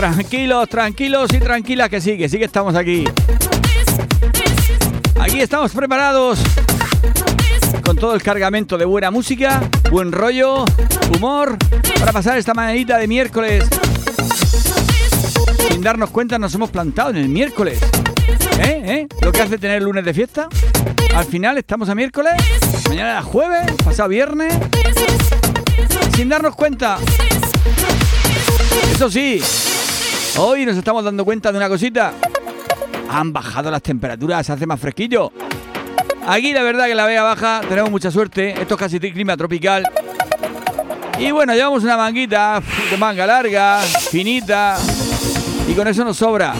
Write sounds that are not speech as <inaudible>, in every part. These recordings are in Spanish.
Tranquilos, tranquilos y tranquilas que sí que estamos aquí. Aquí estamos preparados con todo el cargamento de buena música, buen rollo, humor, para pasar esta mañanita de miércoles. Sin darnos cuenta nos hemos plantado en el miércoles. ¿Eh? ¿Eh? Lo que hace tener lunes de fiesta. Al final estamos a miércoles, mañana es jueves, pasado viernes. Sin darnos cuenta. Eso sí, hoy nos estamos dando cuenta de una cosita. Han bajado las temperaturas, se hace más fresquillo. Aquí la verdad que la vea baja, tenemos mucha suerte. Esto es casi clima tropical. Y bueno, llevamos una manguita de manga larga, finita. Y con eso nos sobra.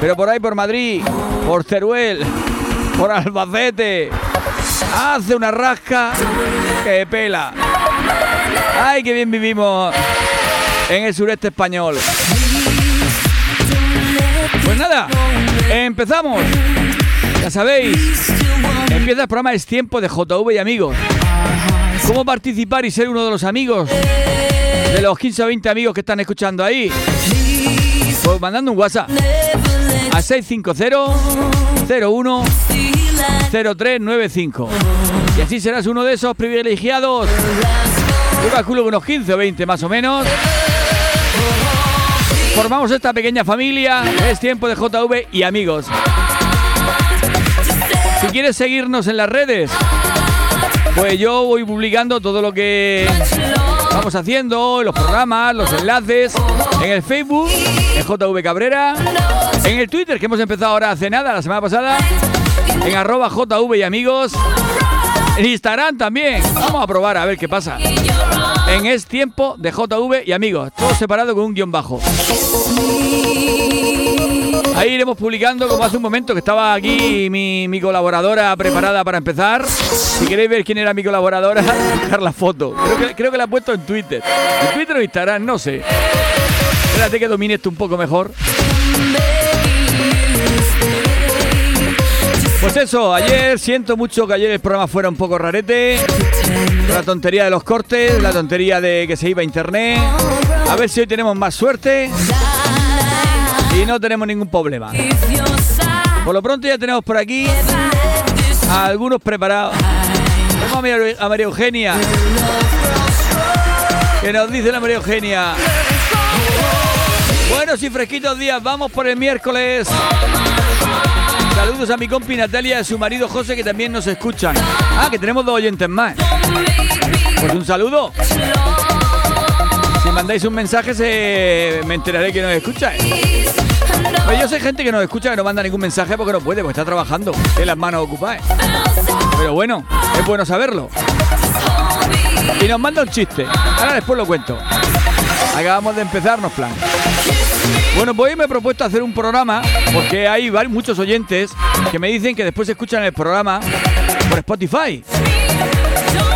Pero por ahí, por Madrid, por Teruel, por Albacete, hace una rasca que pela. Ay, qué bien vivimos en el sureste español. Pues nada, empezamos. Ya sabéis, empieza el programa Es Tiempo de JV y amigos. ¿Cómo participar y ser uno de los amigos? De los 15 o 20 amigos que están escuchando ahí. Pues mandando un WhatsApp a 650 01 0395. Y así serás uno de esos privilegiados. Yo calculo que unos 15 o 20 más o menos. Formamos esta pequeña familia. Es tiempo de JV y amigos. Si quieres seguirnos en las redes, pues yo voy publicando todo lo que vamos haciendo, los programas, los enlaces, en el Facebook, en JV Cabrera, en el Twitter, que hemos empezado ahora hace nada, la semana pasada, en arroba JV y amigos, en Instagram también. Vamos a probar a ver qué pasa. En Es Tiempo de JV y amigos, todo separado con un guion bajo. Ahí iremos publicando, como hace un momento que estaba aquí mi, colaboradora preparada para empezar. Si queréis ver quién era mi colaboradora, <laughs> buscar la foto. Creo que, creo que la he puesto en Twitter. En Twitter o Instagram, no sé. Espérate que domine esto un poco mejor. Pues eso, ayer siento mucho que ayer el programa fuera un poco rarete. La tontería de los cortes, la tontería de que se iba a internet. A ver si hoy tenemos más suerte. Y no tenemos ningún problema. Por lo pronto ya tenemos por aquí a algunos preparados. María, a María Eugenia. Que nos dice la María Eugenia. Buenos y fresquitos días, vamos por el miércoles. A mi compi Natalia y a su marido José que también nos escuchan. Ah, que tenemos dos oyentes más. Pues un saludo. Si mandáis un mensaje se... me enteraré que nos escucháis. Pues yo sé gente que nos escucha que no manda ningún mensaje porque no puede, porque está trabajando, tiene las manos ocupadas. Pero bueno, es bueno saberlo. Y nos manda un chiste. Ahora después lo cuento. Acabamos de empezarnos plan. Bueno, pues hoy me he propuesto hacer un programa porque hay muchos oyentes que me dicen que después escuchan el programa por Spotify.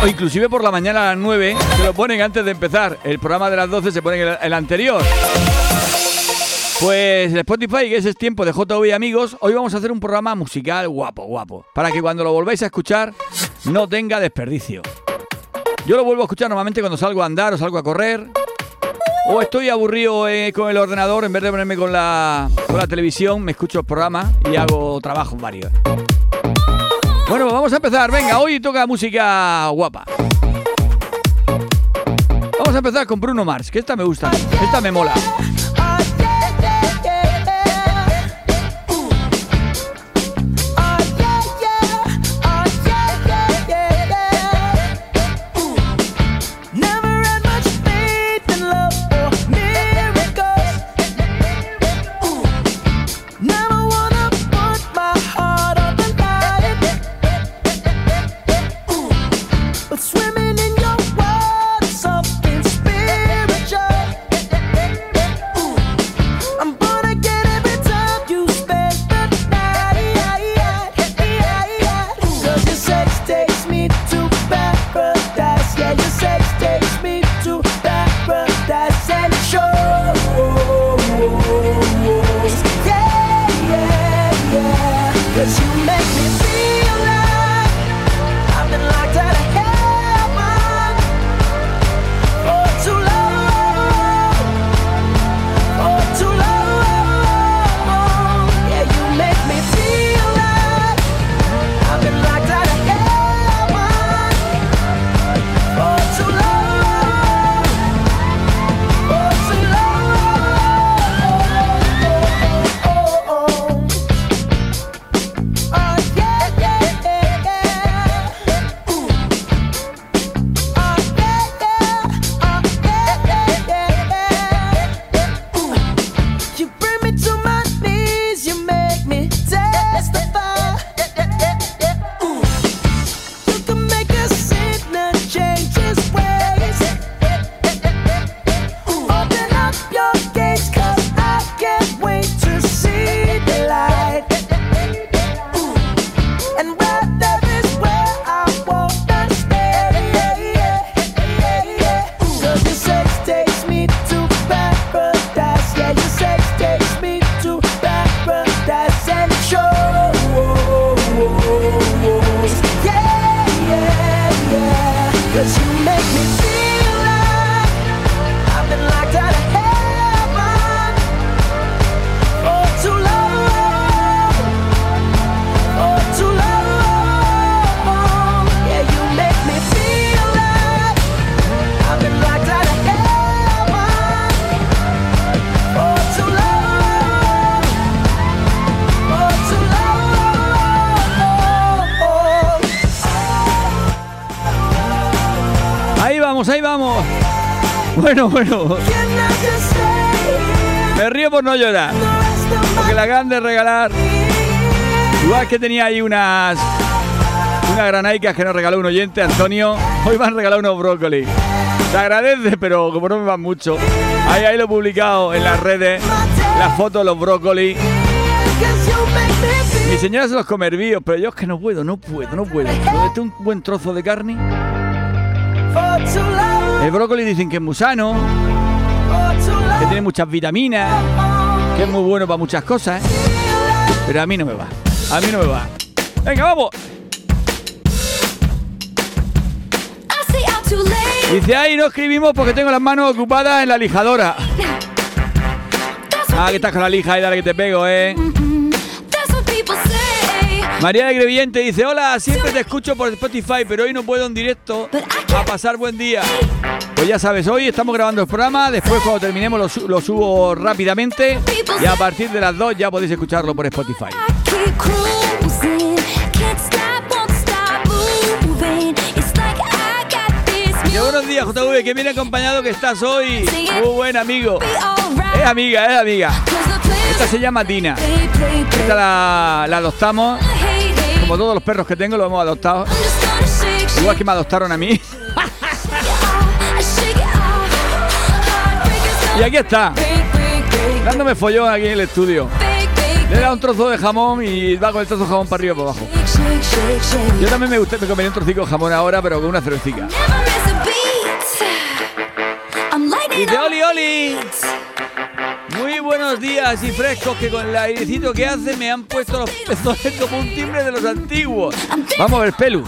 O inclusive por la mañana a las 9 se lo ponen antes de empezar. El programa de las 12 se pone el, el anterior. Pues Spotify, que ese es tiempo de JV amigos, hoy vamos a hacer un programa musical guapo, guapo. Para que cuando lo volváis a escuchar no tenga desperdicio. Yo lo vuelvo a escuchar normalmente cuando salgo a andar o salgo a correr. <laughs> O estoy aburrido eh, con el ordenador, en vez de ponerme con la, con la televisión, me escucho el programa y hago trabajos varios. Bueno, vamos a empezar. Venga, hoy toca música guapa. Vamos a empezar con Bruno Mars, que esta me gusta, esta me mola. <laughs> Bueno. Me río por no llorar. Porque la grande de regalar. Igual que tenía ahí unas. Unas granaicas que nos regaló un oyente, Antonio. Hoy me han regalado unos brócolis. Se agradece, pero como no me van mucho. Ahí, ahí lo he publicado en las redes. La foto de los brócolis. Mi señora se los come hervidos, pero yo es que no puedo, no puedo, no puedo. Esté un buen trozo de carne. El brócoli dicen que es muy sano, que tiene muchas vitaminas, que es muy bueno para muchas cosas. Pero a mí no me va. A mí no me va. Venga, vamos. Dice, ahí no escribimos porque tengo las manos ocupadas en la lijadora. Ah, que estás con la lija y dale que te pego, eh. María de Grevillente dice, hola, siempre te escucho por Spotify, pero hoy no puedo en directo a pasar buen día. Pues ya sabes, hoy estamos grabando el programa, después cuando terminemos lo, lo subo rápidamente y a partir de las 2 ya podéis escucharlo por Spotify. Y buenos días, JV, que viene acompañado que estás hoy. Muy buen amigo. Es amiga, es amiga. Esta se llama Tina. Esta la, la adoptamos. Como todos los perros que tengo, lo hemos adoptado. Igual que me adoptaron a mí. y aquí está. Dándome follón aquí en el estudio. Le da un trozo de jamón y va con el trozo de jamón para arriba y para abajo. Yo también me gusta, me comería un trocito de jamón ahora, pero con una cervecita. Dice Oli Oli. Días y frescos que con el airecito que hace me han puesto los pezones como un timbre de los antiguos. Vamos a ver, Pelu.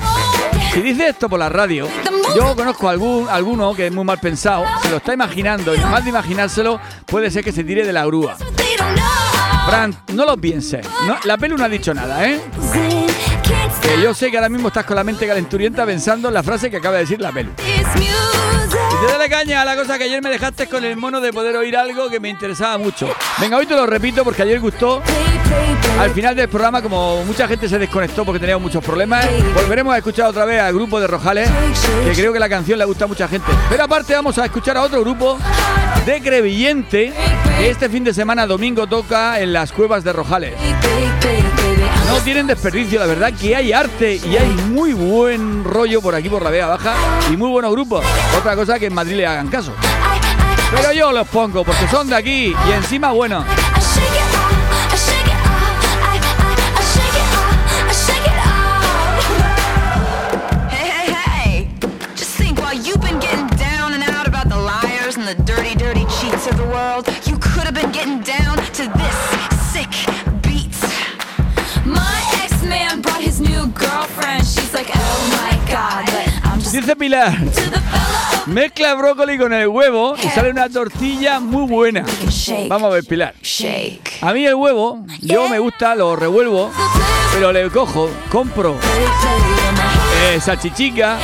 Si dice esto por la radio, yo conozco a algún, alguno que es muy mal pensado, se lo está imaginando y más de imaginárselo puede ser que se tire de la grúa. Fran, no lo pienses. la Pelu no ha dicho nada, ¿eh? Que yo sé que ahora mismo estás con la mente calenturienta pensando en la frase que acaba de decir la Pelu. Y te dale caña a la cosa que ayer me dejaste con el mono de poder oír algo que me interesaba mucho. Venga, hoy te lo repito porque ayer gustó. Al final del programa, como mucha gente se desconectó porque teníamos muchos problemas, volveremos a escuchar otra vez al grupo de Rojales, que creo que la canción le gusta a mucha gente. Pero aparte vamos a escuchar a otro grupo de Crevillente, que este fin de semana domingo toca en las cuevas de Rojales. No tienen desperdicio, la verdad que hay arte y hay muy buen rollo por aquí por la Vega Baja y muy buenos grupos. Otra cosa que en Madrid le hagan caso. Pero yo los pongo porque son de aquí y encima bueno. Dice Pilar. Mezcla brócoli con el huevo y sale una tortilla muy buena. Vamos a ver, Pilar. A mí el huevo, yo me gusta, lo revuelvo, pero le cojo, compro eh, salchichica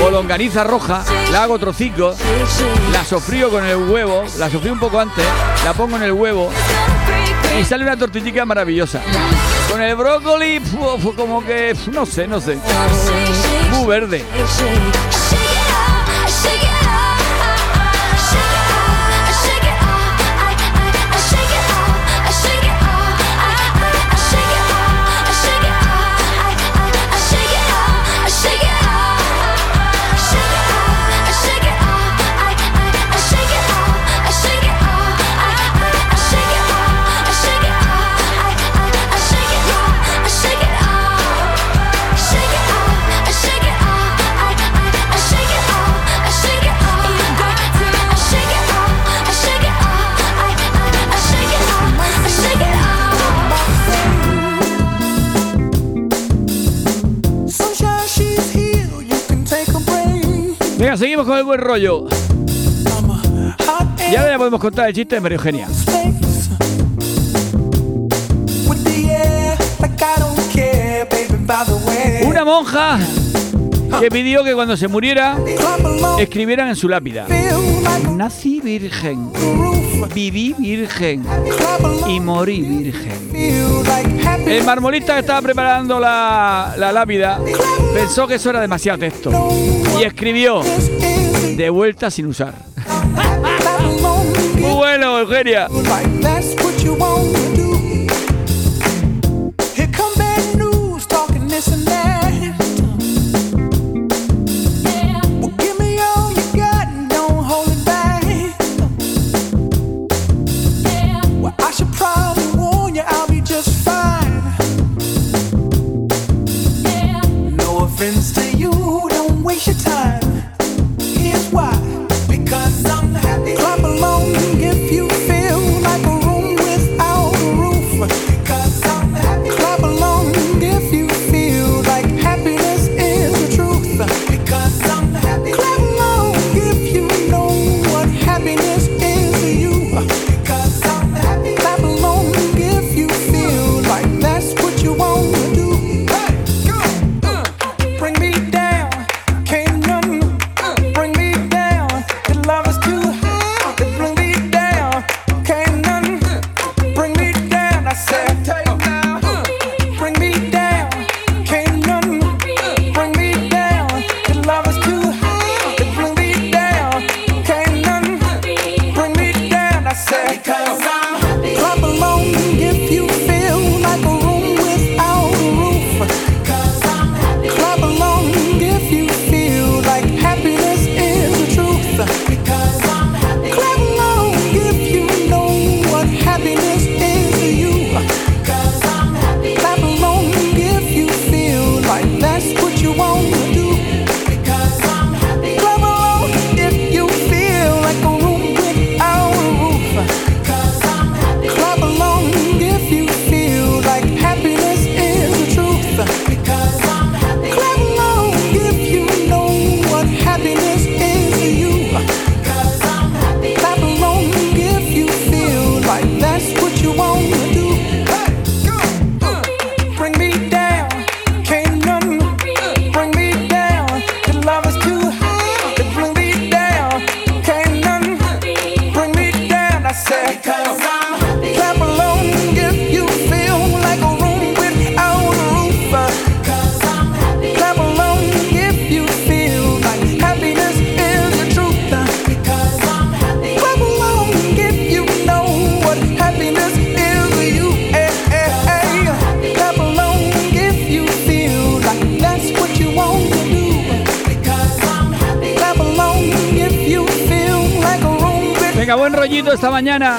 o longaniza roja, la hago trocicos, la sofrío con el huevo, la sofrío un poco antes, la pongo en el huevo y sale una tortillita maravillosa. Con el brócoli, como que, no sé, no sé, muy seguimos con el buen rollo. Y ahora ya podemos contar el chiste de María Eugenia. Una monja que pidió que cuando se muriera escribieran en su lápida. Nací virgen, viví virgen y morí virgen. El marmolista que estaba preparando la, la lápida pensó que eso era demasiado texto y escribió de vuelta sin usar. Muy <laughs> bueno, Eugenia. Esta mañana.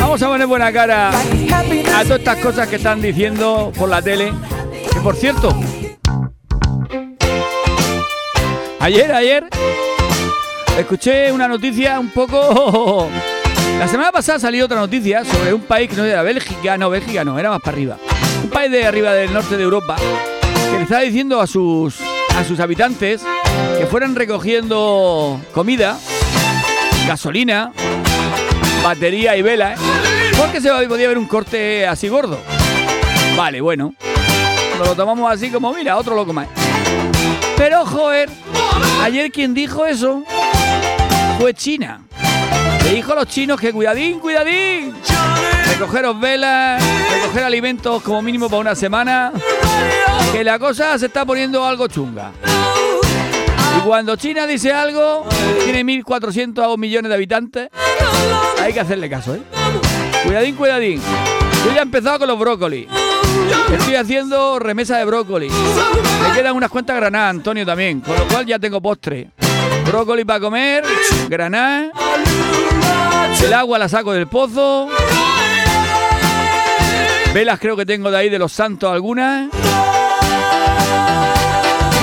Vamos a poner buena cara a todas estas cosas que están diciendo por la tele. Que por cierto, ayer, ayer, escuché una noticia un poco... La semana pasada salió otra noticia sobre un país que no era Bélgica, no, Bélgica no, era más para arriba. Un país de arriba del norte de Europa que le estaba diciendo a sus, a sus habitantes que fueran recogiendo comida gasolina, batería y vela, ¿eh? Porque se podía ver un corte así gordo. Vale, bueno. lo tomamos así como, mira, otro loco más. Pero, joder, ayer quien dijo eso fue China. Le dijo a los chinos que cuidadín, cuidadín. Recogeros velas, recoger alimentos como mínimo para una semana. Que la cosa se está poniendo algo chunga. Cuando China dice algo, tiene 1.400 millones de habitantes, hay que hacerle caso, ¿eh? Cuidadín, cuidadín. Yo ya he empezado con los brócolis. Estoy haciendo remesa de brócoli. Me quedan unas cuantas granadas, Antonio, también. Con lo cual ya tengo postre. Brócoli para comer, granada. El agua la saco del pozo. Velas creo que tengo de ahí de los santos algunas.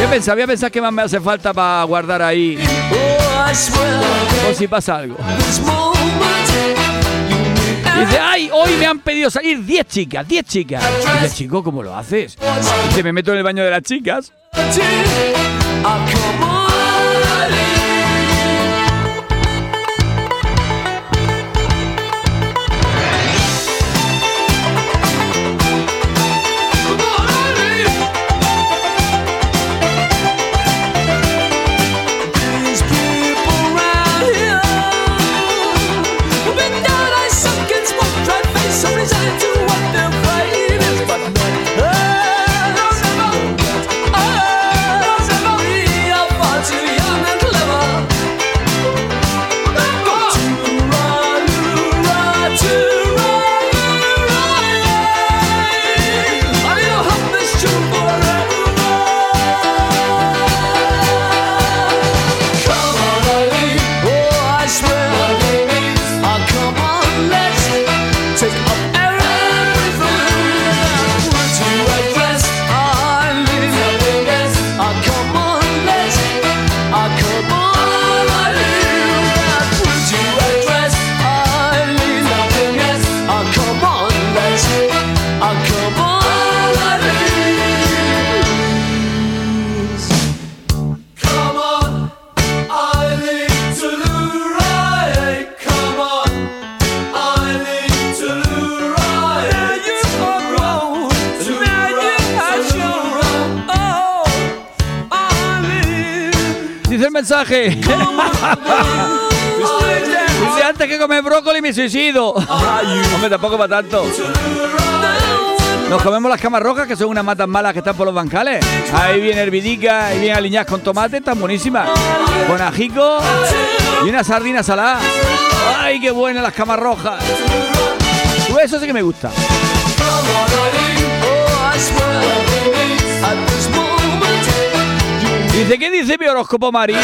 Voy a pensar, voy a pensar qué más me hace falta para guardar ahí. O si pasa algo. Dice, ay, hoy me han pedido salir 10 chicas, 10 chicas. Dice, chico, ¿cómo lo haces? Dice, me meto en el baño de las chicas. Mensaje. <laughs> Dice, antes que comer brócoli me suicido. Hombre, tampoco para tanto. Nos comemos las camas rojas, que son unas matas malas que están por los bancales. Ahí viene hervidica, ahí viene aliñadas con tomate, están buenísimas. Con ajico y una sardina salada. ¡Ay, qué buenas las camas rojas! Eso sí que me gusta. Dice, ¿qué dice mi horóscopo, Mari?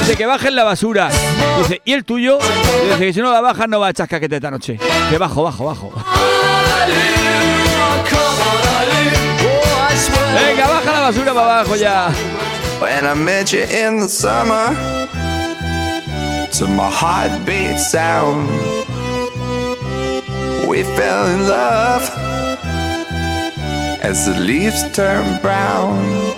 Dice que bajen la basura. Dice, ¿y el tuyo? Dice que si no la bajas no va a echar caquete esta noche. Que bajo, bajo, bajo. Venga, baja la basura para abajo ya. When I met you in the summer, to my heartbeat sound, we fell in love as the leaves turn brown.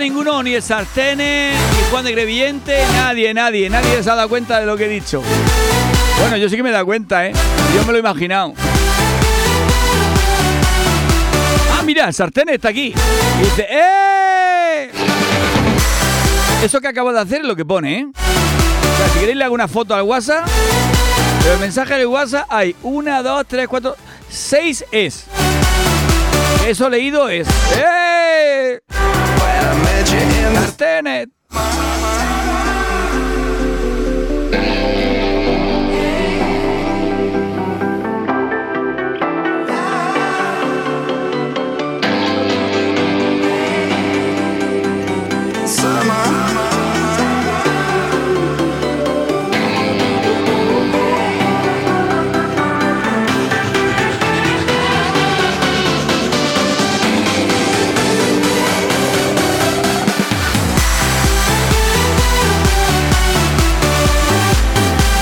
Ninguno, ni el Sartene, ni Juan de Greviente, nadie, nadie, nadie se ha dado cuenta de lo que he dicho. Bueno, yo sí que me he dado cuenta, ¿eh? Yo me lo he imaginado. Ah, mira, el Sartene está aquí. Dice, ¡eh! Eso que acabo de hacer es lo que pone, ¿eh? O sea, si queréis le hago una foto al WhatsApp, pero el mensaje del WhatsApp hay una, dos, tres, cuatro, seis es. Eso leído es. ¡Eh! Tenet.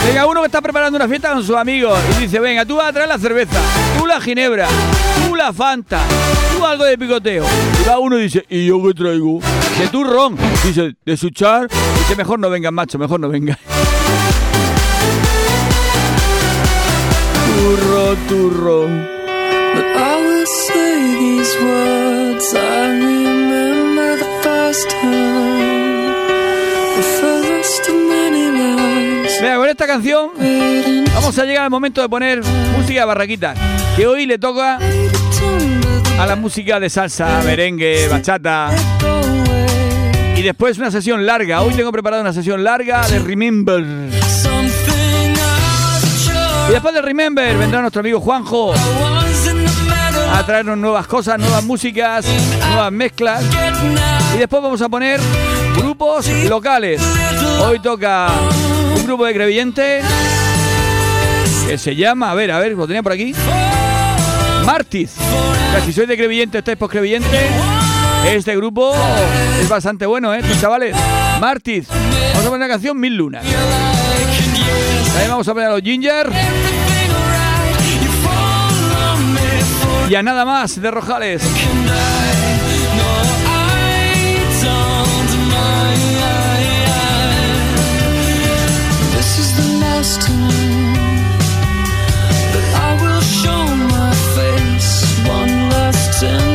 Venga, uno que está preparando una fiesta con sus amigos y dice, venga, tú vas a traer la cerveza, tú la ginebra, tú la fanta, tú algo de picoteo. Y va uno y dice, ¿y yo qué traigo? De tu ron. Dice, de su char. Dice, mejor no venga, macho, mejor no venga. Turro, turro. I will say these words, I remember the first time, Mira, con esta canción vamos a llegar al momento de poner música de barraquita, que hoy le toca a la música de salsa, merengue, bachata. Y después una sesión larga. Hoy tengo preparada una sesión larga de Remember. Y después de Remember vendrá nuestro amigo Juanjo a traernos nuevas cosas, nuevas músicas, nuevas mezclas. Y después vamos a poner grupos locales. Hoy toca grupo de Crevillente que se llama, a ver, a ver, lo tenía por aquí. Martis. si sois de Crevillente, estáis por. Este grupo es bastante bueno, ¿eh? chavales. Martis. Vamos a poner la canción Mil Lunas. También vamos a poner a los Ginger. Y a nada más de Rojales. dancing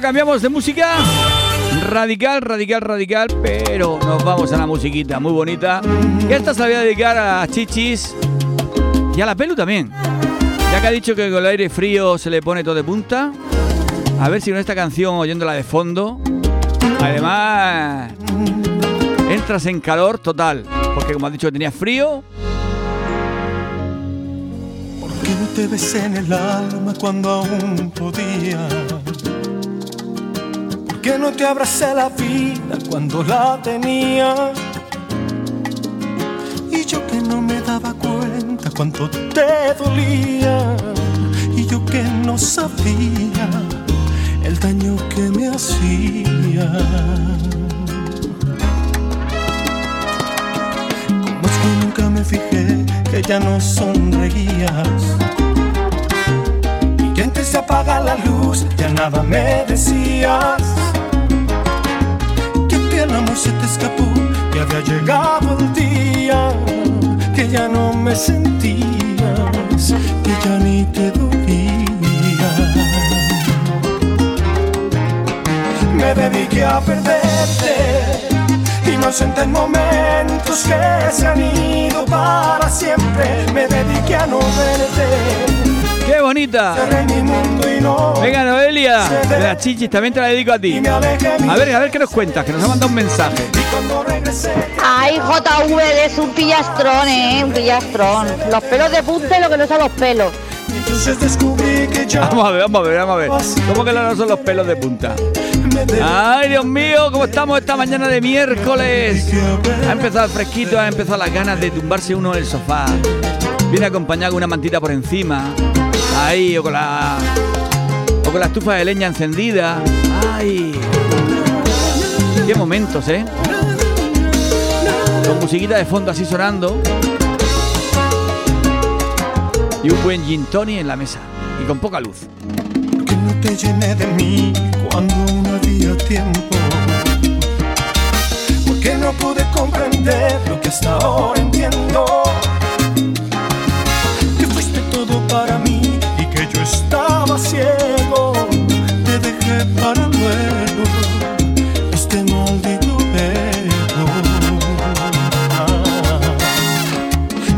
cambiamos de música. Radical, radical, radical, pero nos vamos a la musiquita muy bonita. Y esta se la voy a dedicar a Chichis y a la Pelu también. Ya que ha dicho que con el aire frío se le pone todo de punta. A ver si con esta canción, oyéndola de fondo, además entras en calor total. Porque como ha dicho que tenía frío. ¿Por no te besé en el alma cuando aún podía? Que no te abracé la vida cuando la tenía. Y yo que no me daba cuenta cuánto te dolía. Y yo que no sabía el daño que me hacía. Como es que nunca me fijé que ya no sonreías se apaga la luz, ya nada me decías se te escapó, que había llegado el día, que ya no me sentías, que ya ni te dolía. Me dediqué a perderte, inocente en momentos que se han ido para siempre, me dediqué a no verte ¡Qué bonita! Venga, Noelia, de las chichis, también te la dedico a ti. A ver, a ver qué nos cuentas, que nos ha mandado un mensaje. Ay, JV es un pillastrón, ¿eh? Un pillastrón. Los pelos de punta y lo que no son los pelos. Vamos a ver, vamos a ver, vamos a ver. ¿Cómo que no son los pelos de punta? Ay, Dios mío, ¿cómo estamos esta mañana de miércoles? Ha empezado el fresquito, ha empezado las ganas de tumbarse uno en el sofá. Viene acompañado con una mantita por encima. Ahí, o con la. O con la estufa de leña encendida. ¡Ay! Qué momentos, ¿eh? Con musiquita de fondo así sonando. Y un buen gin tonic en la mesa. Y con poca luz. Que no te llené de mí cuando no había tiempo. Porque no pude comprender lo que hasta ahora entiendo. Estaba ciego, te dejé para luego este maldito ego.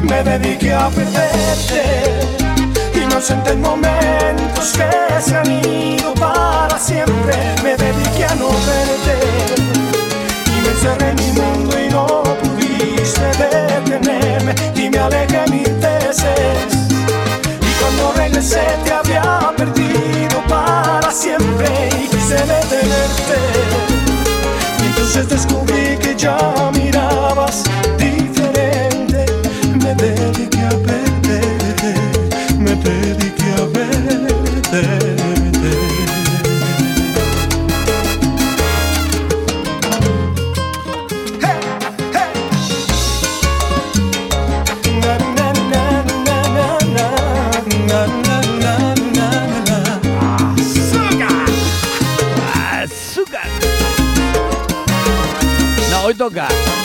Me dediqué a perderte, inocente en momentos que se han ido para siempre. Me dediqué a no verte y me encerré en mi mundo y no pudiste detenerme y me alejé mil veces cuando regresé te había perdido para siempre y quise detenerte. Y entonces descubrí que ya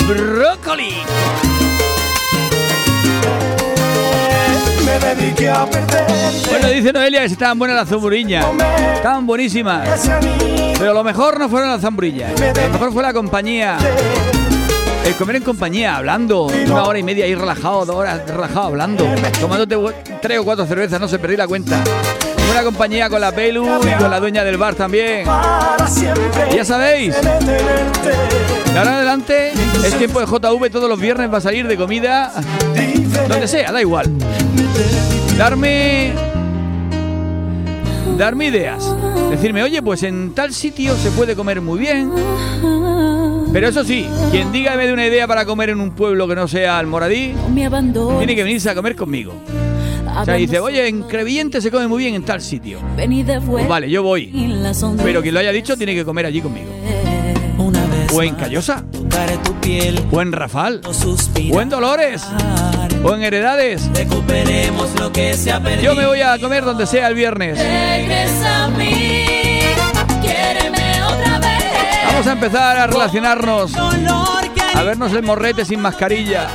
brócoli. Me dediqué a. Bueno, dice Noelia que estaban buenas las zamburiñas. Estaban buenísimas. Pero lo mejor no fueron las zambrillas. Lo mejor fue la compañía. El comer en compañía, hablando. Una hora y media ahí relajado, dos horas relajado hablando. Tomándote tres o cuatro cervezas, no se perdí la cuenta. Buena compañía con la Pelu y con la dueña del bar también. Ya sabéis, de ahora en adelante es tiempo de JV todos los viernes va a salir de comida donde sea, da igual. Darme. Darme ideas. Decirme, oye, pues en tal sitio se puede comer muy bien. Pero eso sí, quien diga me dé una idea para comer en un pueblo que no sea Almoradí, tiene que venirse a comer conmigo. O sea, dice, oye, en Crevillente se come muy bien en tal sitio. Pues vale, yo voy. Pero quien lo haya dicho tiene que comer allí conmigo buen Callosa, o en Rafal, o en Dolores, o en Heredades. Yo me voy a comer donde sea el viernes. Vamos a empezar a relacionarnos, a vernos el morrete sin mascarilla.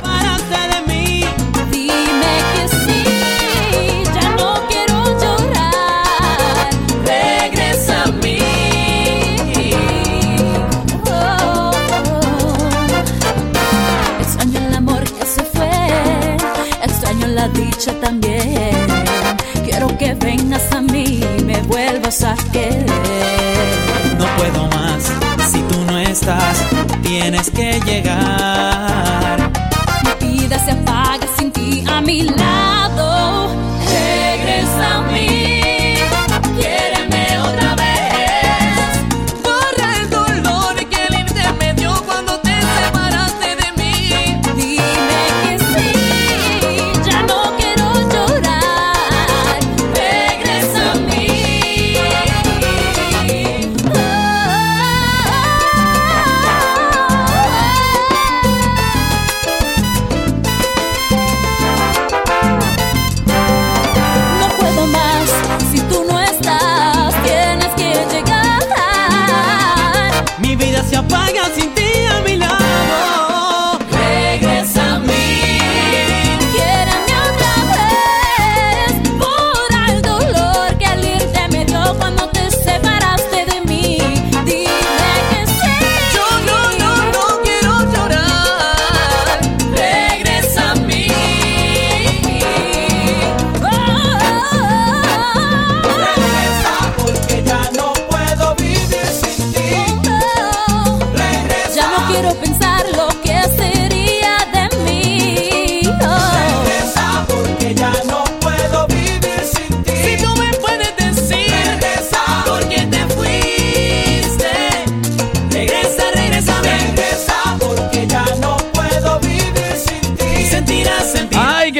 A querer. No puedo más si tú no estás. Tienes que llegar. Mi vida se apaga sin ti a mi lado.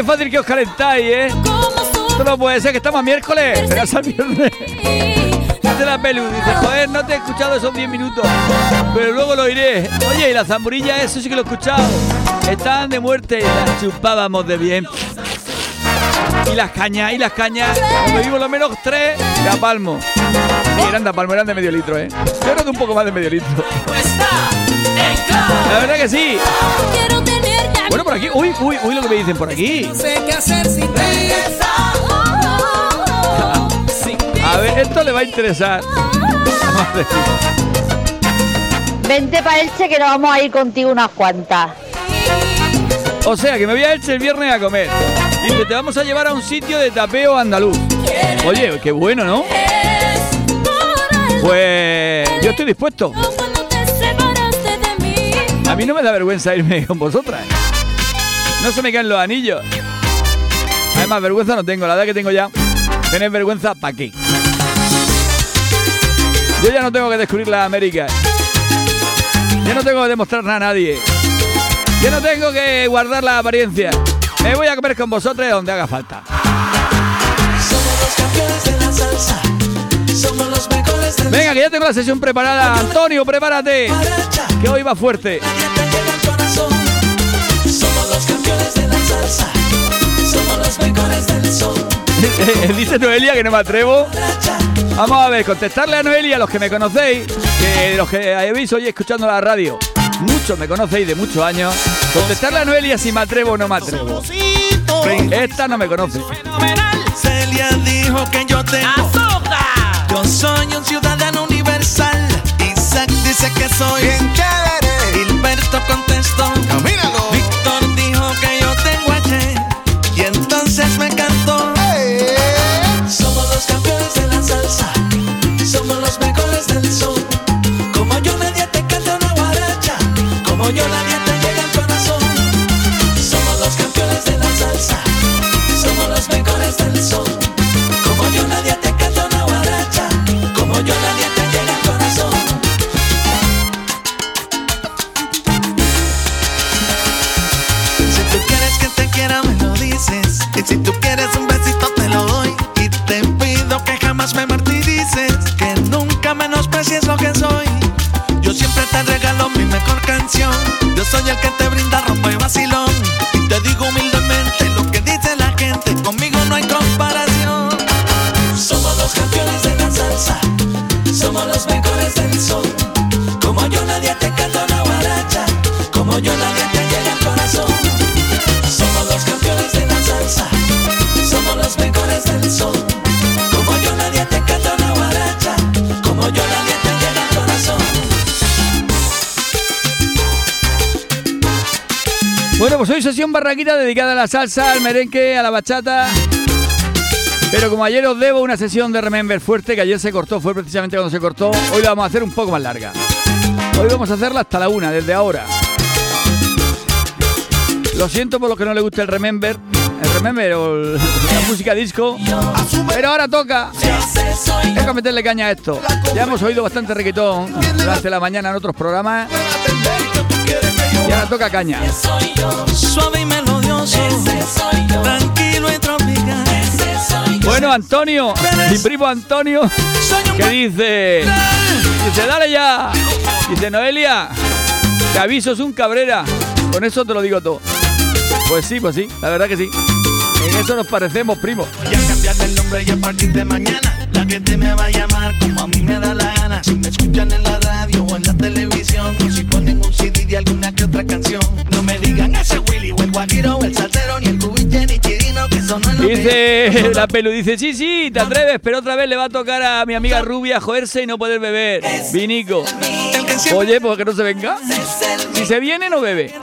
Fácil que os calentáis, eh! ¿Cómo Esto no puede ser, que estamos a miércoles. Pero ya viernes. Dice la Pelu, dice, joder, no te he escuchado esos 10 minutos, pero luego lo iré. Oye, y la zamburilla, eso sí que lo he escuchado. Estaban de muerte, las chupábamos de bien. Y las cañas, y las cañas, cuando vimos lo menos tres, de a palmo. Sí, eran de palmo, eran de medio litro, ¿eh? Yo creo que un poco más de medio litro. Claro. La verdad que sí. Por aquí, uy, uy, uy, lo que me dicen por aquí. No sé qué hacer sin ti. Sin ti. A ver, esto le va a interesar. Vente para Elche que nos vamos a ir contigo unas cuantas. O sea, que me voy a Elche el viernes a comer. Dice, te vamos a llevar a un sitio de tapeo andaluz. Oye, qué bueno, ¿no? Pues yo estoy dispuesto. A mí no me da vergüenza irme con vosotras. No se me caen los anillos. Además, vergüenza no tengo. La edad que tengo ya. Tener vergüenza, ¿para qué? Yo ya no tengo que descubrir la América. Yo no tengo que demostrar nada a nadie. Yo no tengo que guardar la apariencia. Me voy a comer con vosotros donde haga falta. Somos los campeones de la salsa. Somos los mejores Venga, que ya tengo la sesión preparada. Antonio, prepárate. Que hoy va fuerte. Nadie te llega al corazón. <laughs> Dice Noelia que no me atrevo. Vamos a ver, contestarle a Noelia, los que me conocéis, que los que habéis hoy escuchando la radio, muchos me conocéis de muchos años. Contestarle a Noelia si me atrevo o no me atrevo. Esta no me conoce. Celia dijo que yo tengo Yo soy un ciudadano universal Isaac dice que soy Bien chévere. Gilberto contestó Camínalo. Sesión barraquita dedicada a la salsa, al merengue, a la bachata. Pero como ayer os debo una sesión de Remember fuerte, que ayer se cortó, fue precisamente cuando se cortó, hoy la vamos a hacer un poco más larga. Hoy vamos a hacerla hasta la una, desde ahora. Lo siento por los que no les gusta el Remember, el Remember o el- <laughs> la música disco, pero ahora toca. Yo Toca meterle caña a esto. Ya hemos oído bastante reggaetón durante la mañana en otros programas. Y ahora toca caña. soy yo Suave y melodioso Ese soy yo Tranquilo y tropical Ese soy yo Bueno, Antonio, mi primo Antonio, Soy un que dice, dice, dale ya. Dice, Noelia, te aviso, es un cabrera. Con eso te lo digo todo. Pues sí, pues sí, la verdad que sí. En eso nos parecemos, primo. Voy a cambiarle el nombre y a partir de mañana La gente me va a llamar como a mí me da la gana Si me escuchan en la radio o en la televisión O si ponen un CD de alguna que otra canción No me digan ese Willy o el Guajiro o el Saltero Ni el Cubille ni Chirino que eso no es lo que Dice <laughs> la pelu, dice, sí, sí, te atreves, pero otra vez le va a tocar a mi amiga rubia joderse y no poder beber. Vinico. Que Oye, pues que no se venga. Si se viene, no bebe.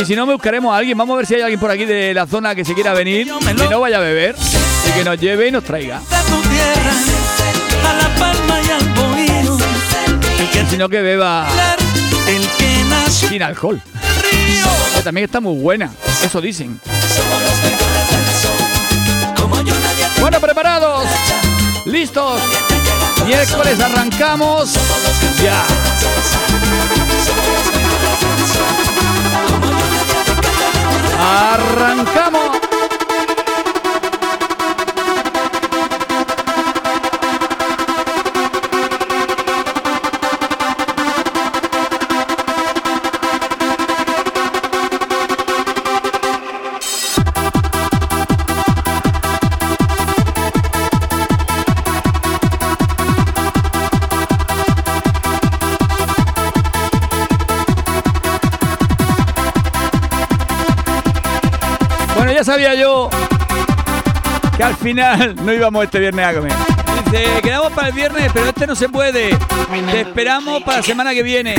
Y si no, me buscaremos a alguien. Vamos a ver si hay alguien por aquí de la zona que se quiera venir y no vaya a beber. Y que nos lleve y nos traiga. Sino que beba El que nació sin alcohol. Que también está muy buena. Eso dicen. Bueno, preparados. Listos. Miércoles arrancamos. Ya. Arrancamos. Al final no íbamos este viernes a comer. Dice, quedamos para el viernes, pero este no se puede. Te esperamos para la semana que viene.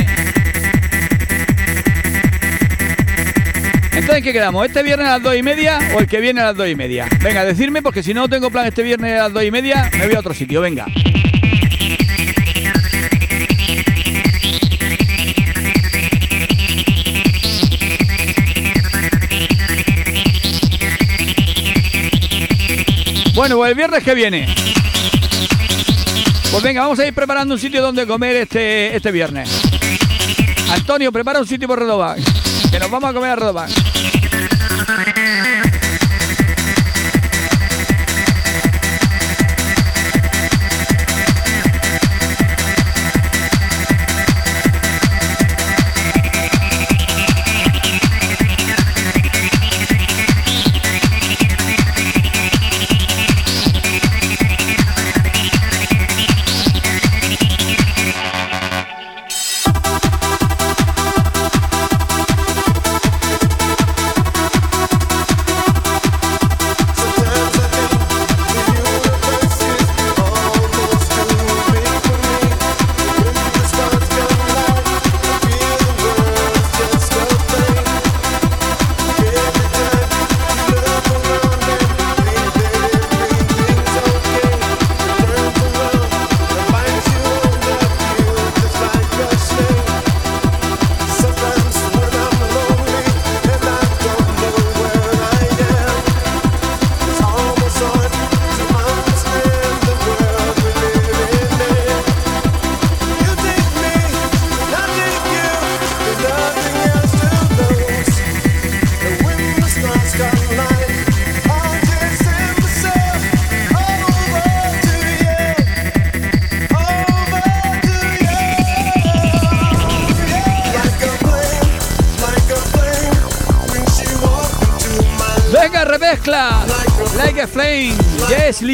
Entonces, ¿qué quedamos? ¿Este viernes a las dos y media o el que viene a las dos y media? Venga, decirme, porque si no tengo plan este viernes a las dos y media, me voy a otro sitio, venga. Bueno, pues el viernes que viene. Pues venga, vamos a ir preparando un sitio donde comer este, este viernes. Antonio, prepara un sitio por Redobán. Que nos vamos a comer a Redobán.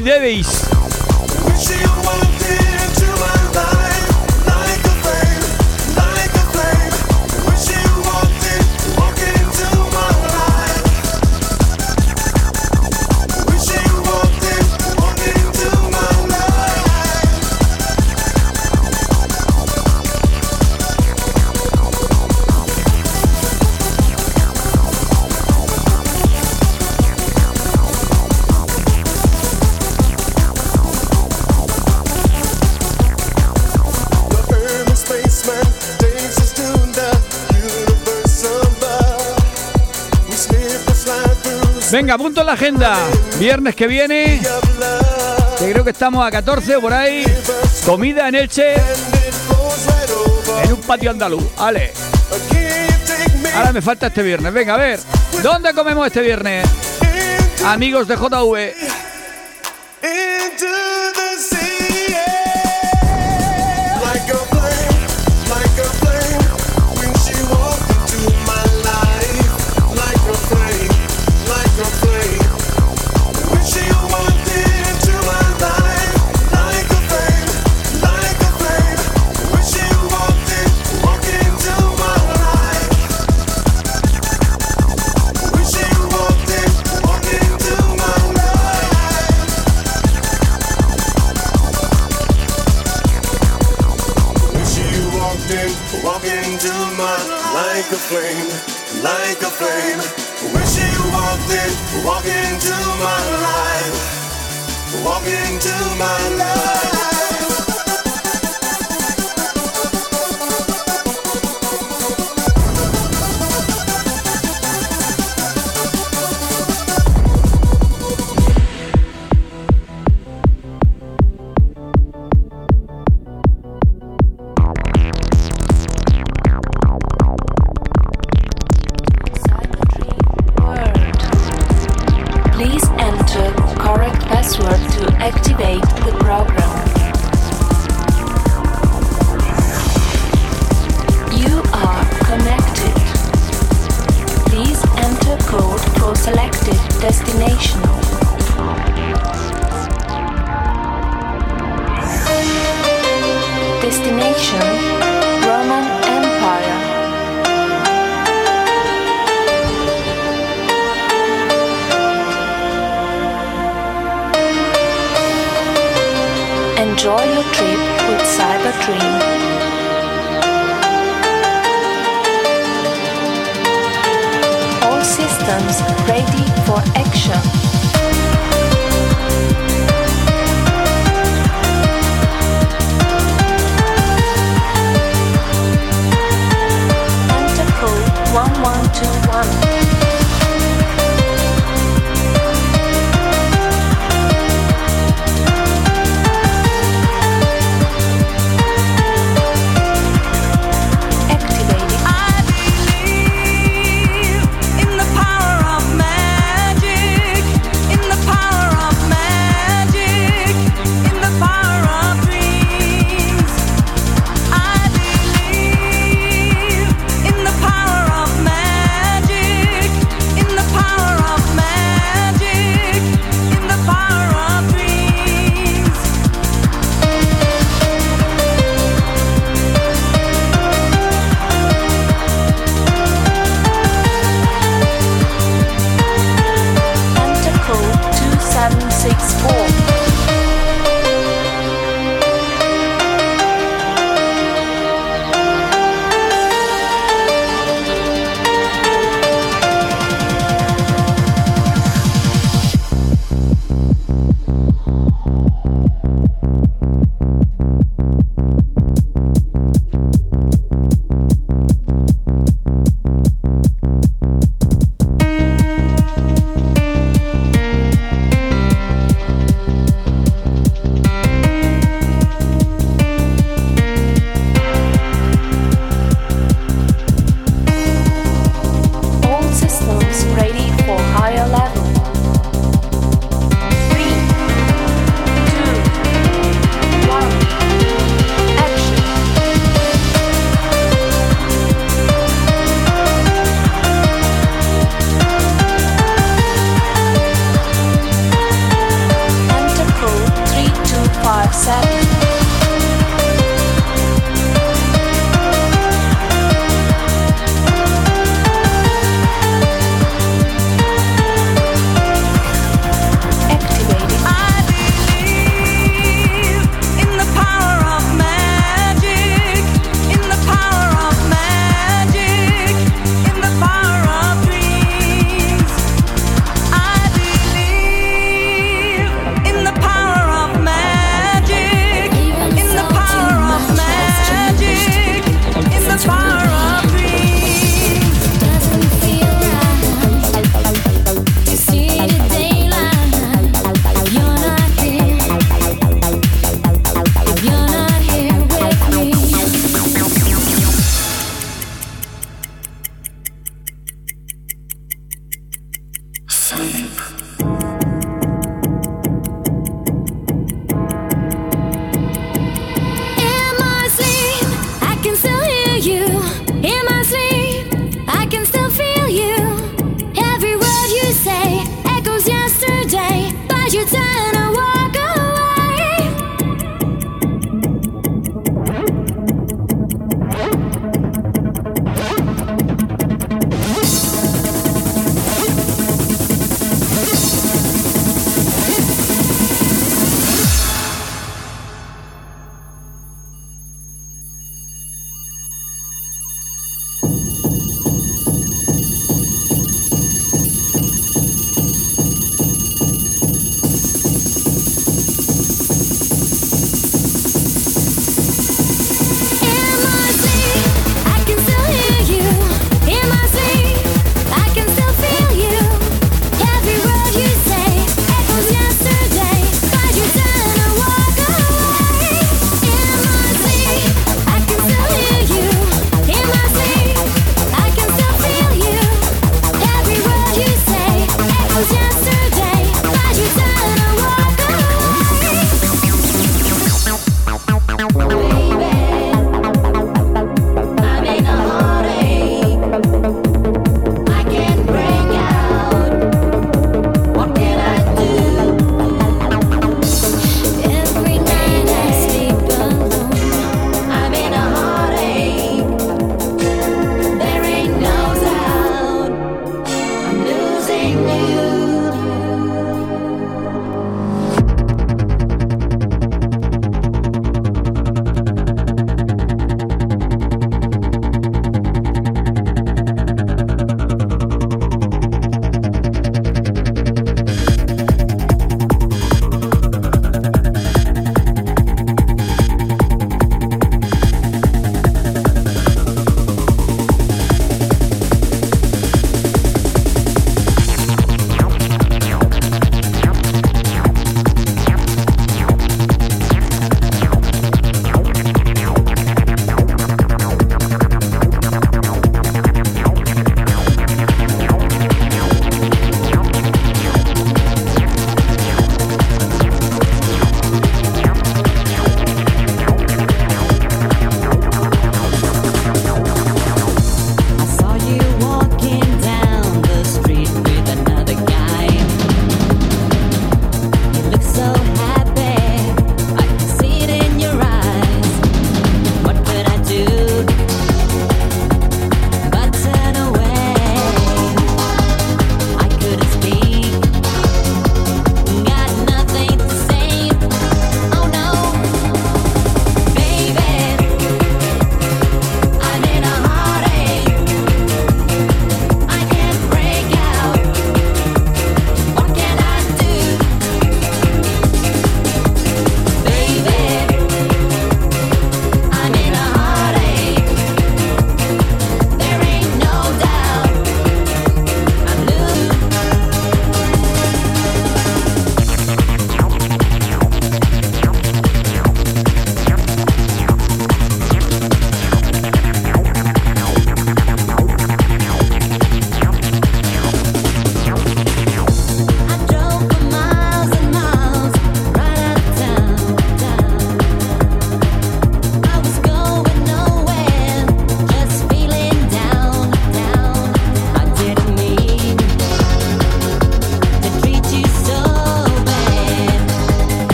deveis. Venga, apunto en la agenda. Viernes que viene, que creo que estamos a 14 o por ahí. Comida en Elche, en un patio andaluz. Ale. Ahora me falta este viernes. Venga, a ver. ¿Dónde comemos este viernes? Amigos de JV.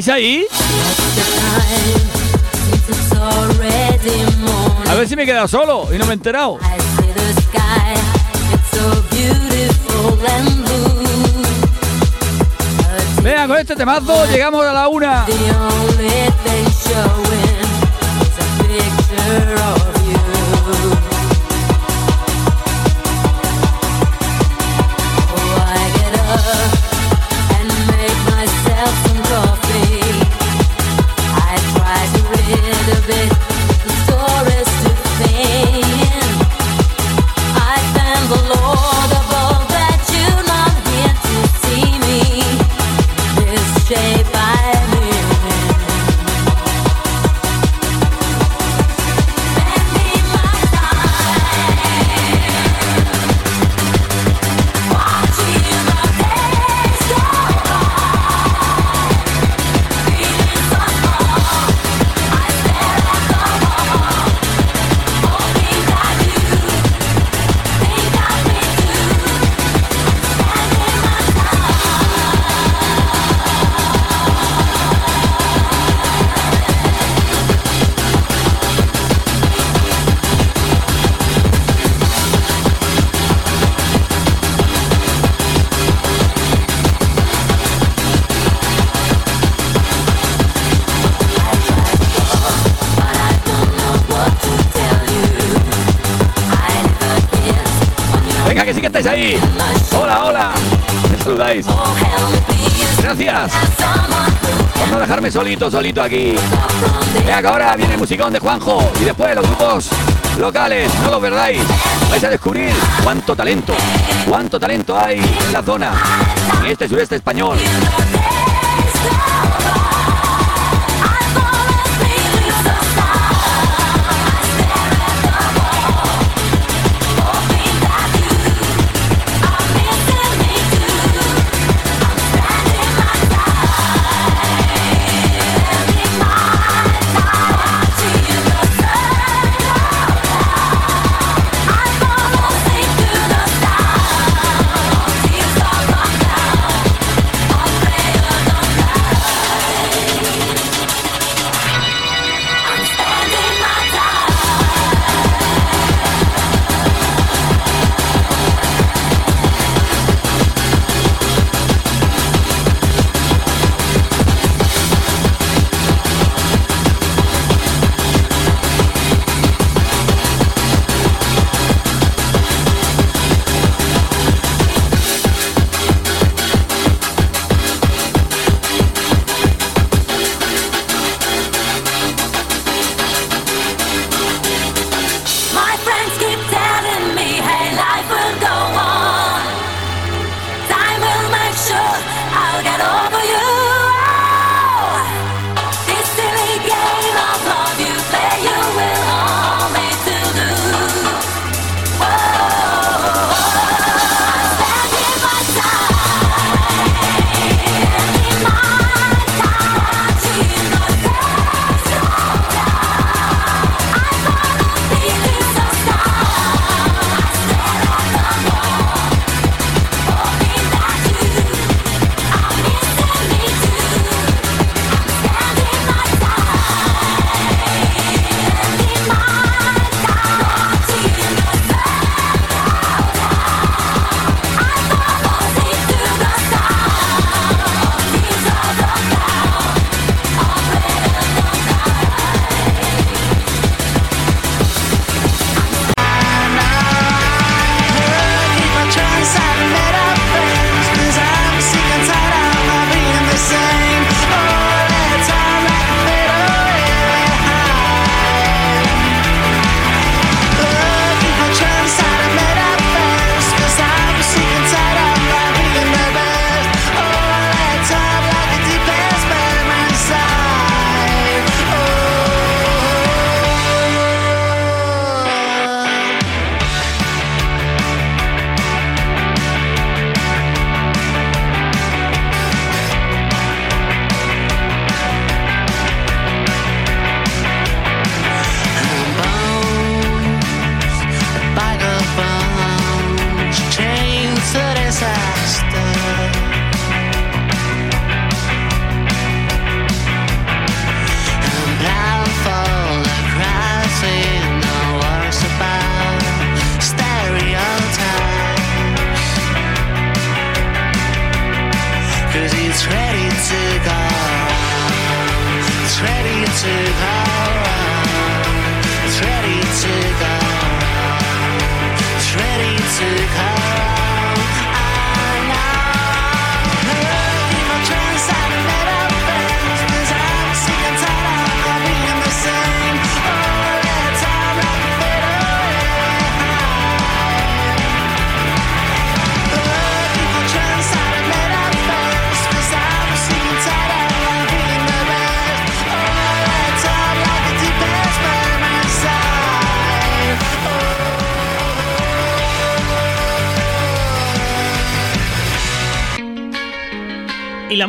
¿Estáis ahí? A ver si me he quedado solo y no me he enterado. Venga, con este temazo llegamos a la una. Gracias por no dejarme solito, solito aquí. Venga, que ahora viene el musicón de Juanjo y después los grupos locales, no lo perdáis. Vais a descubrir cuánto talento, cuánto talento hay en la zona, en este sureste español.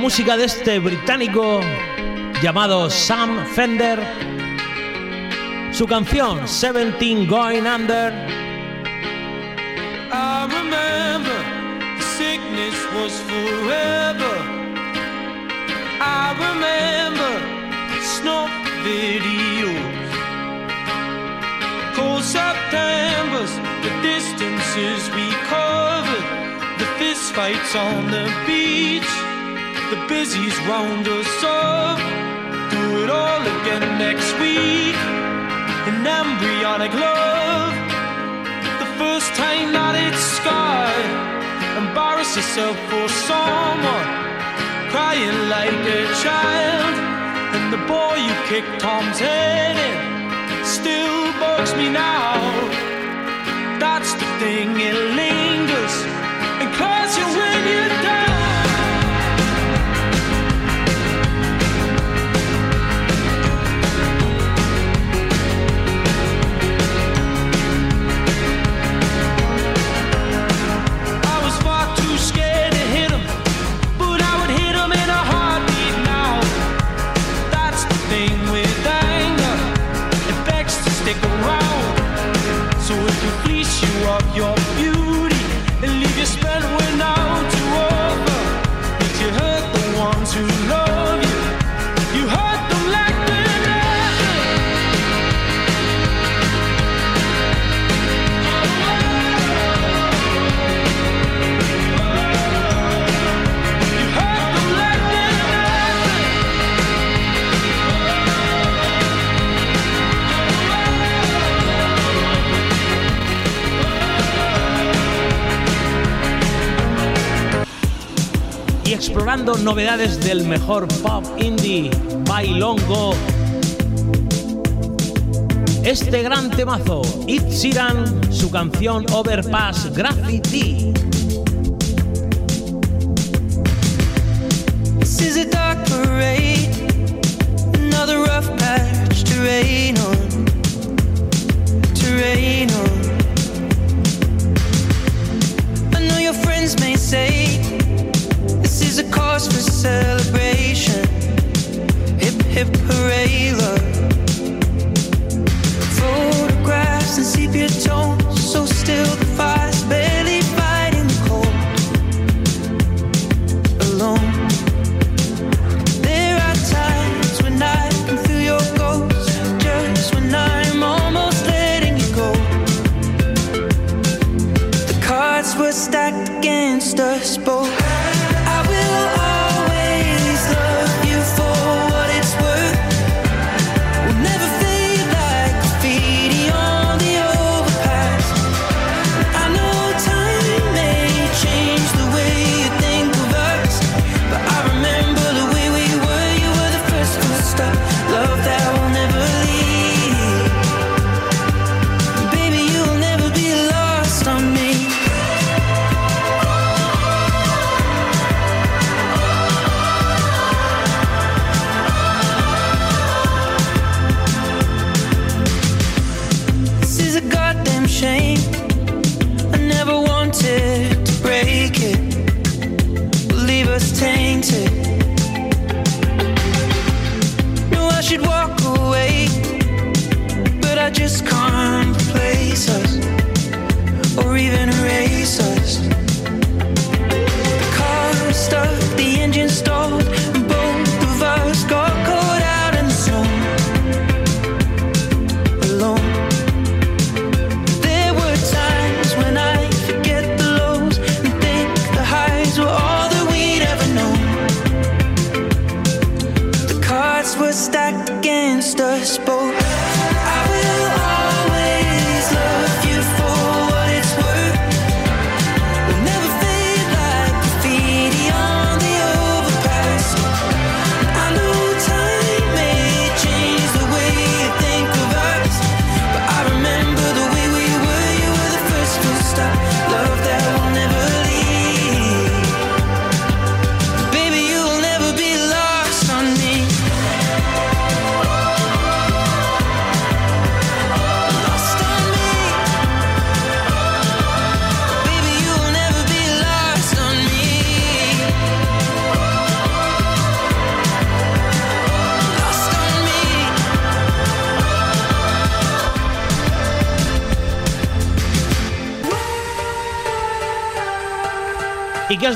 Música de este británico llamado Sam Fender, su canción 17 Going Under. I remember the sickness was forever. I remember snuff videos, cold September's, the distances we covered, the fist fights on the beach, busies round us up. Do it all again next week. An embryonic love the first time that it's scarred. Embarrass yourself for someone, crying like a child. And the boy you kicked Tom's head in explorando novedades del mejor pop indie, Bailongo. Este gran temazo, Ed Sheeran, su canción Overpass Graffiti. This is a dark parade, another rough patch to rain on, to rain on. I know your friends may say celebration. Hip hip hooray. Photographs and sepia tones, to break it, leave us tainted. I should walk away, but I just can't replace us or even erase us. The car the engine stalled,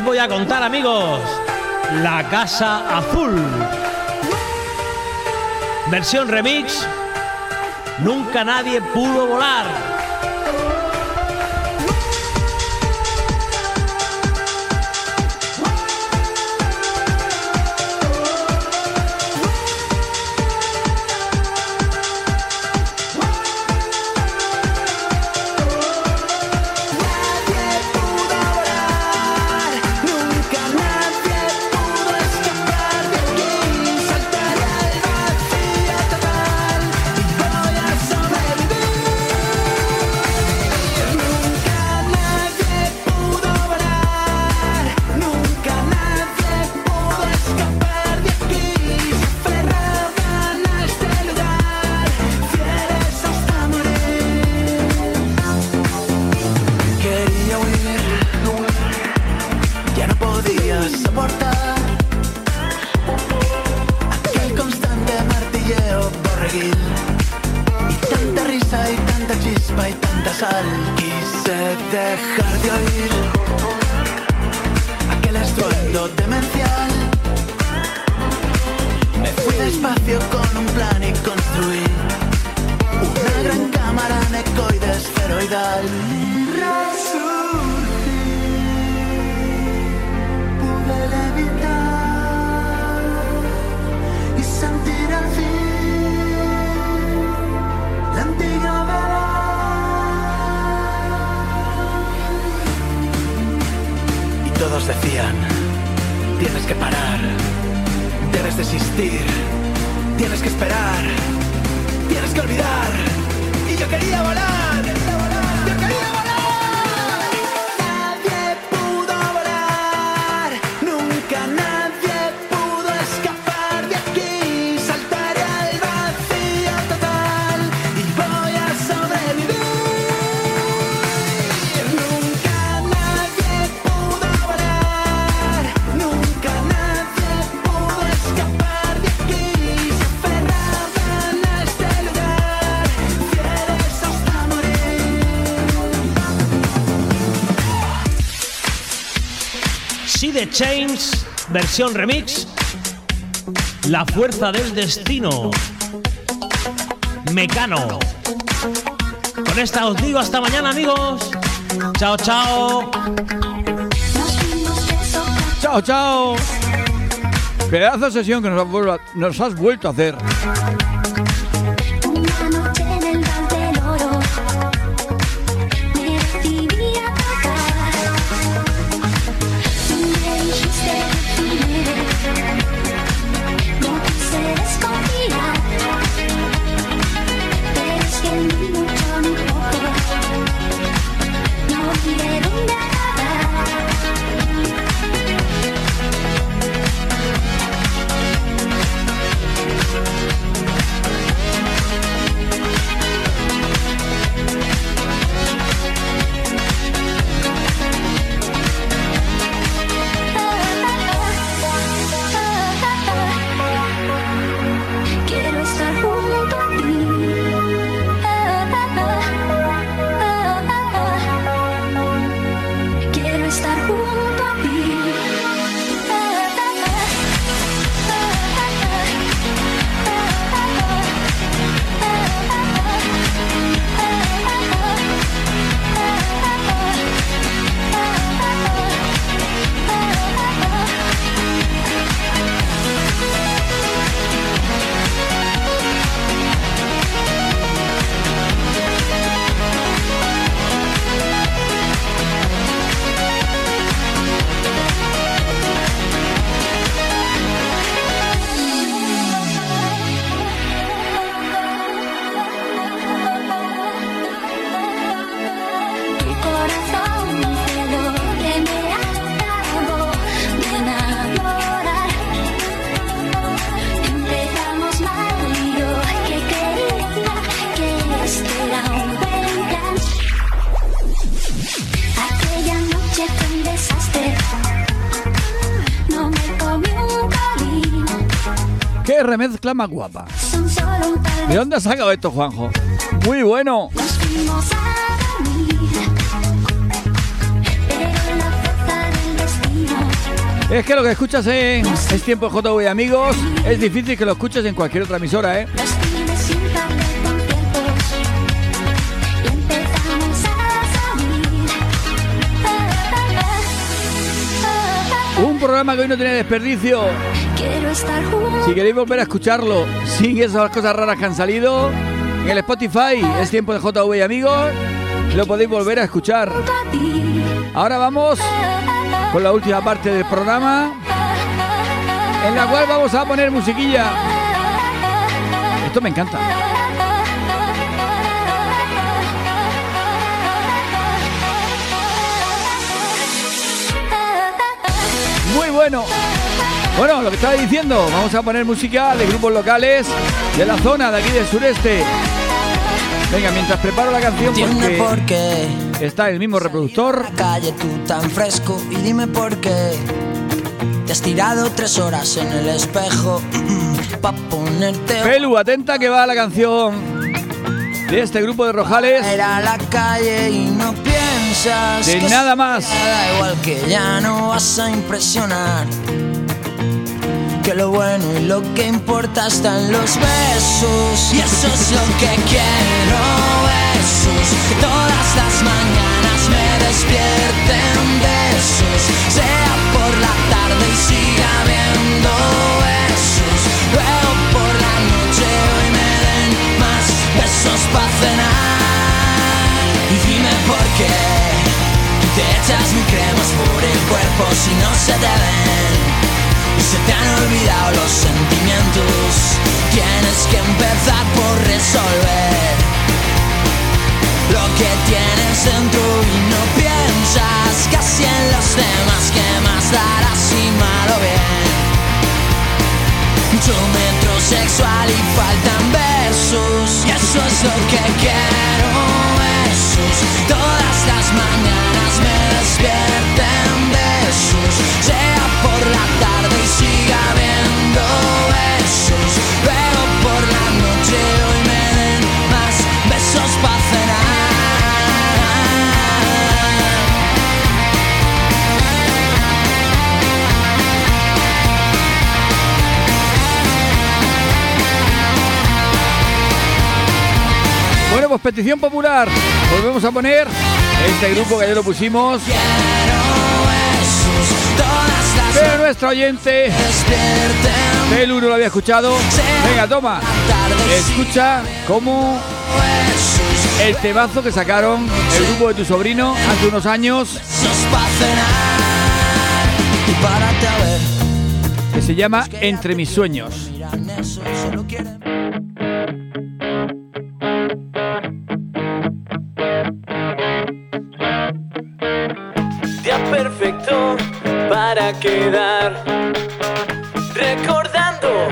voy a contar, amigos. La Casa Azul. Versión remix. Nunca nadie pudo volar. despacio con un plan y construir una gran cámara necoide esferoidal. Resurgir, pude levitar y sentir al fin la antigravedad. todos decían, tienes que parar, debes desistir. Tienes que esperar, tienes que olvidar. Y yo quería volar. Chains, versión remix. La fuerza del destino. Mecano. Con esta os digo hasta mañana, amigos. Chao, chao. Chao, chao. Pedazo de sesión que nos has, vuelto a hacer. mezcla más guapa. ¿De dónde has sacado esto, Juanjo? Muy bueno. Es que lo que escuchas en Es Tiempo de JV amigos es difícil que lo escuches en cualquier otra emisora, ¿eh? Un programa que hoy no tiene desperdicio. Si queréis volver a escucharlo sin esas cosas raras que han salido, en el Spotify Es Tiempo de JV amigos, lo podéis volver a escuchar. Ahora vamos con la última parte del programa, en la cual vamos a poner musiquilla. Esto me encanta. Muy bueno. Bueno, lo que estaba diciendo, vamos a poner música de grupos locales de la zona de aquí del sureste. Venga, mientras preparo la canción Dime por porque qué está el mismo reproductor. calle tú tan fresco y dime por qué te has tirado tres horas en el espejo <clears throat> pa ponerte Pelu, atenta que va la canción de este grupo de Rojales. a ir a la calle y no piensas De que nada más. Da igual que ya no vas a impresionar. Que lo bueno y lo que importa están los besos. Y eso es lo que quiero, besos. Todas las mañanas me despierten besos. Sea por la tarde y siga viendo besos. Luego por la noche hoy me den más besos para cenar. Y dime por qué te echas mi cremas por el cuerpo si no se te ven. Y se te han olvidado los sentimientos. Tienes que empezar por resolver lo que tienes dentro y no piensas casi en los demás. Que más darás si malo bien. Mucho metrosexual y faltan versos Y eso es lo que quiero. Besos. Todas las mañanas me despierten petición popular. Volvemos a poner este grupo que ya lo pusimos. Pero nuestro oyente, Pelu no lo había escuchado. Venga, toma. Escucha cómo el temazo que sacaron el grupo de tu sobrino hace unos años, que se llama Entre mis sueños. Quedar recordando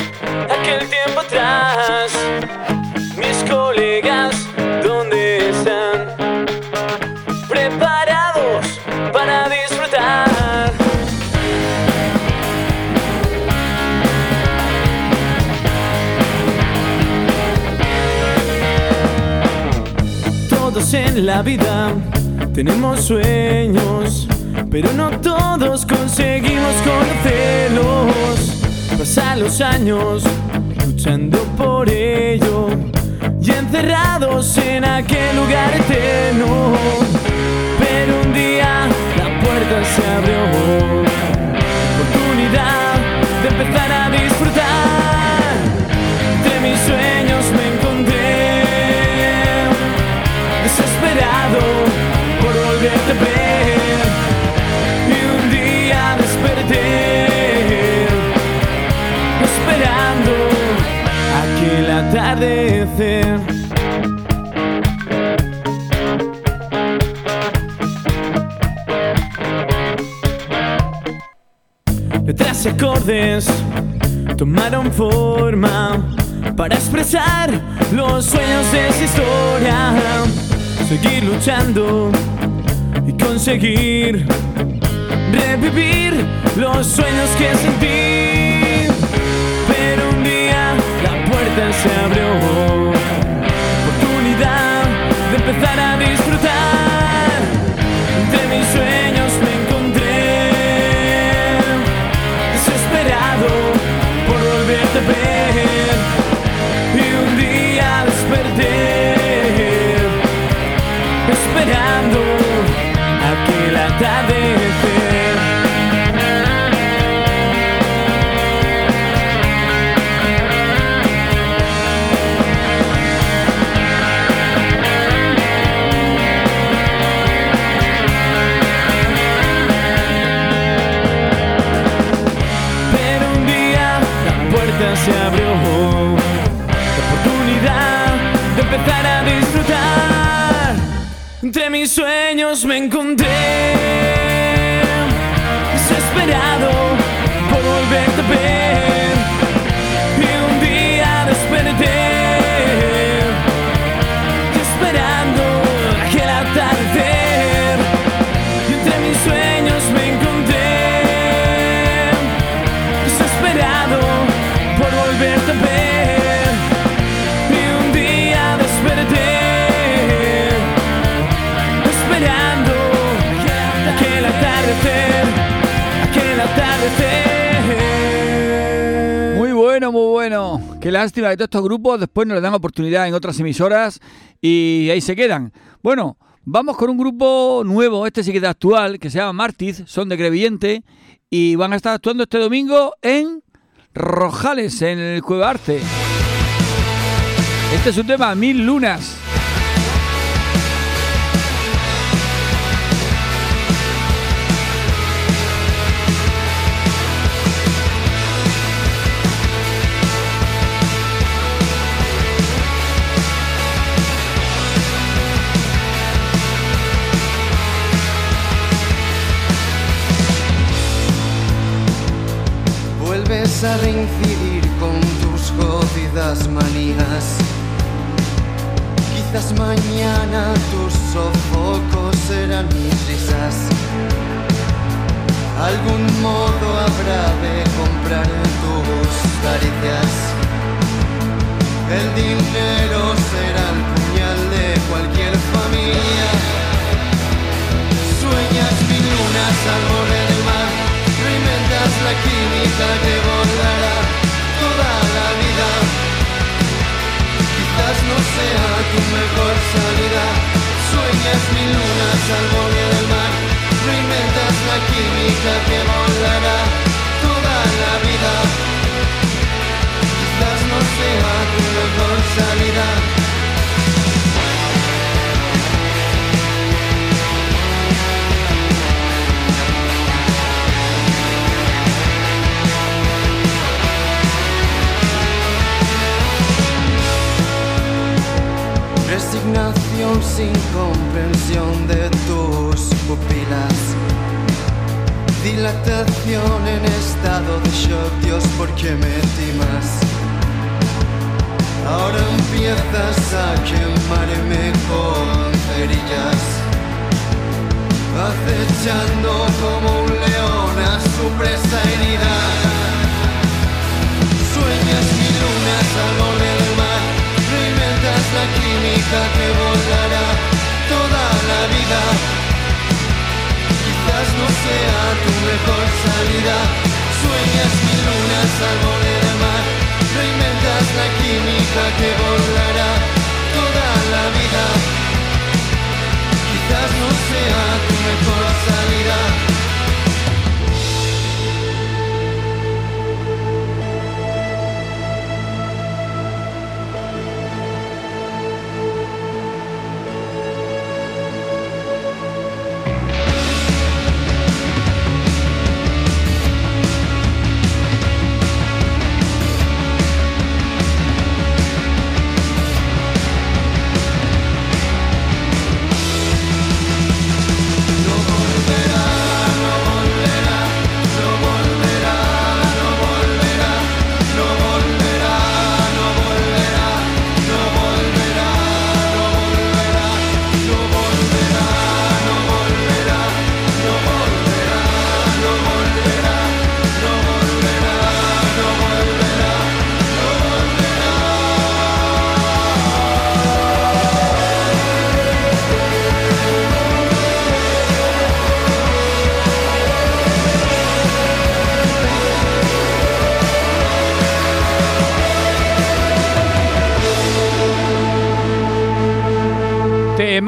aquel tiempo atrás. Mis colegas, ¿dónde están? Preparados para disfrutar. Todos en la vida tenemos sueños, pero no todos conseguimos conocerlos. Pasan los años luchando por ello y encerrados en aquel lugar eterno. Pero un día la puerta se abrió, oportunidad de empezar a disfrutar. De mis sueños me encontré desesperado por volverte a ver atardecer letras y acordes tomaron forma para expresar los sueños de esa historia. Seguir luchando y conseguir revivir los sueños que sentí. Se abrió. Oportunidad de empezar a disfrutar. Mis sueños me encontré Qué lástima que todos estos grupos después no les dan oportunidad en otras emisoras y ahí se quedan. Bueno, vamos con un grupo nuevo, este sí que es actual, que se llama Martiz, son de Crevillente y van a estar actuando este domingo en Rojales, en el Cueva Arte. Este es su tema, Mil Lunas. Vuelves a reincidir con tus jodidas manías. Quizás mañana tus sofocos serán mis risas. Algún modo habrá de comprar tus caricias. El dinero será el puñal de cualquier familia. Sueñas mil lunas al la química que volará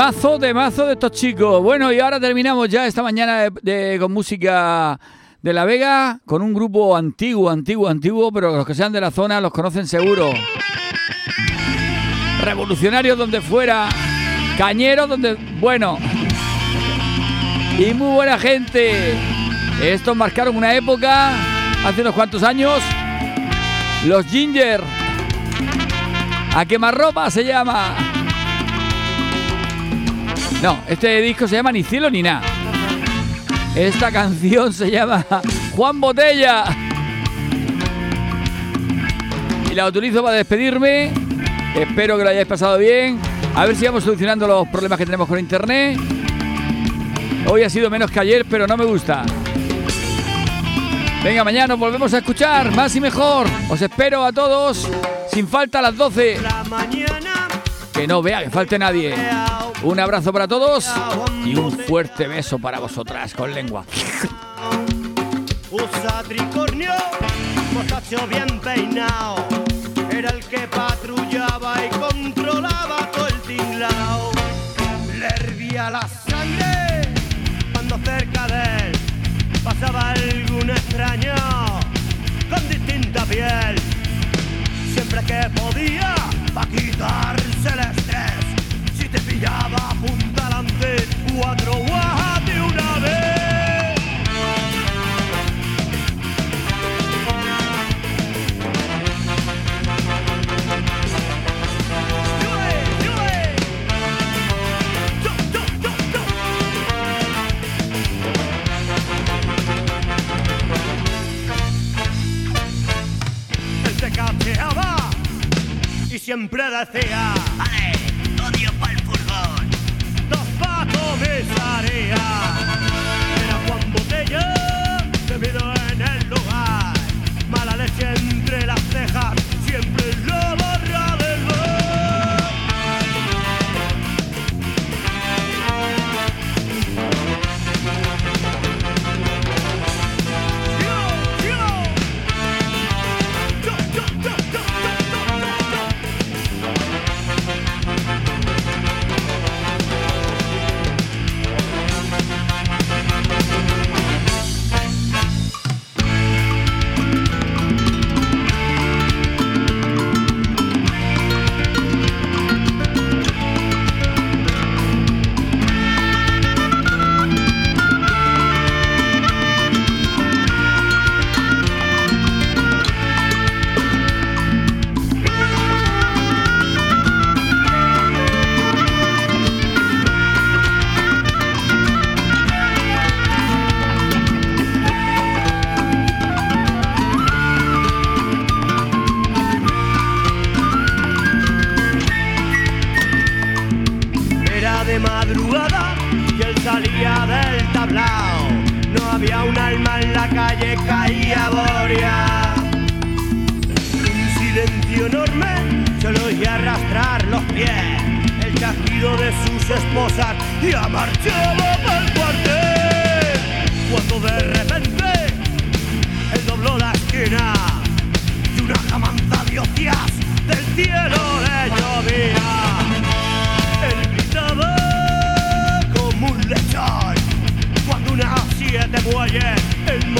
Temazo, temazo de estos chicos. Bueno, y ahora terminamos ya esta mañana con música de La Vega, con un grupo antiguo, antiguo, antiguo, pero los que sean de la zona los conocen seguro. Revolucionarios donde fuera, cañeros donde... Bueno. Y muy buena gente. Estos marcaron una época, hace unos cuantos años. Los Ginger. A quemarropa se llama. No, este disco se llama Ni cielo ni nada. Esta canción se llama Juan Botella. Y la utilizo para despedirme. Espero que lo hayáis pasado bien. A ver si vamos solucionando los problemas que tenemos con internet. Hoy ha sido menos que ayer, pero no me gusta. Venga, mañana nos volvemos a escuchar más y mejor. Os espero a todos, sin falta a las 12. Que no vea que falte nadie. Un abrazo para todos y un fuerte beso para vosotras con lengua. Usa tricornio, mostacho bien peinado. Era el que patrullaba y controlaba todo el tinglao. Le hervía la sangre cuando cerca de él pasaba algún extraño con distinta piel. Siempre que podía, pa' quitarse el estrés. Si te pillaba, punta adelante, cuatro y siempre decía Vale, odio pa'l furgón. Dos patos haría Era Juan Botella Debido en el lugar. Mala leche entre las cejas salía del tablao. No había un alma en la calle, caía Boria. Un silencio enorme, se lo oía arrastrar los pies. El chasquido de sus esposas y a marchaba para el cuartel. Cuando de repente él dobló la esquina y una jamanza de del cielo le llovía. día te apoyes en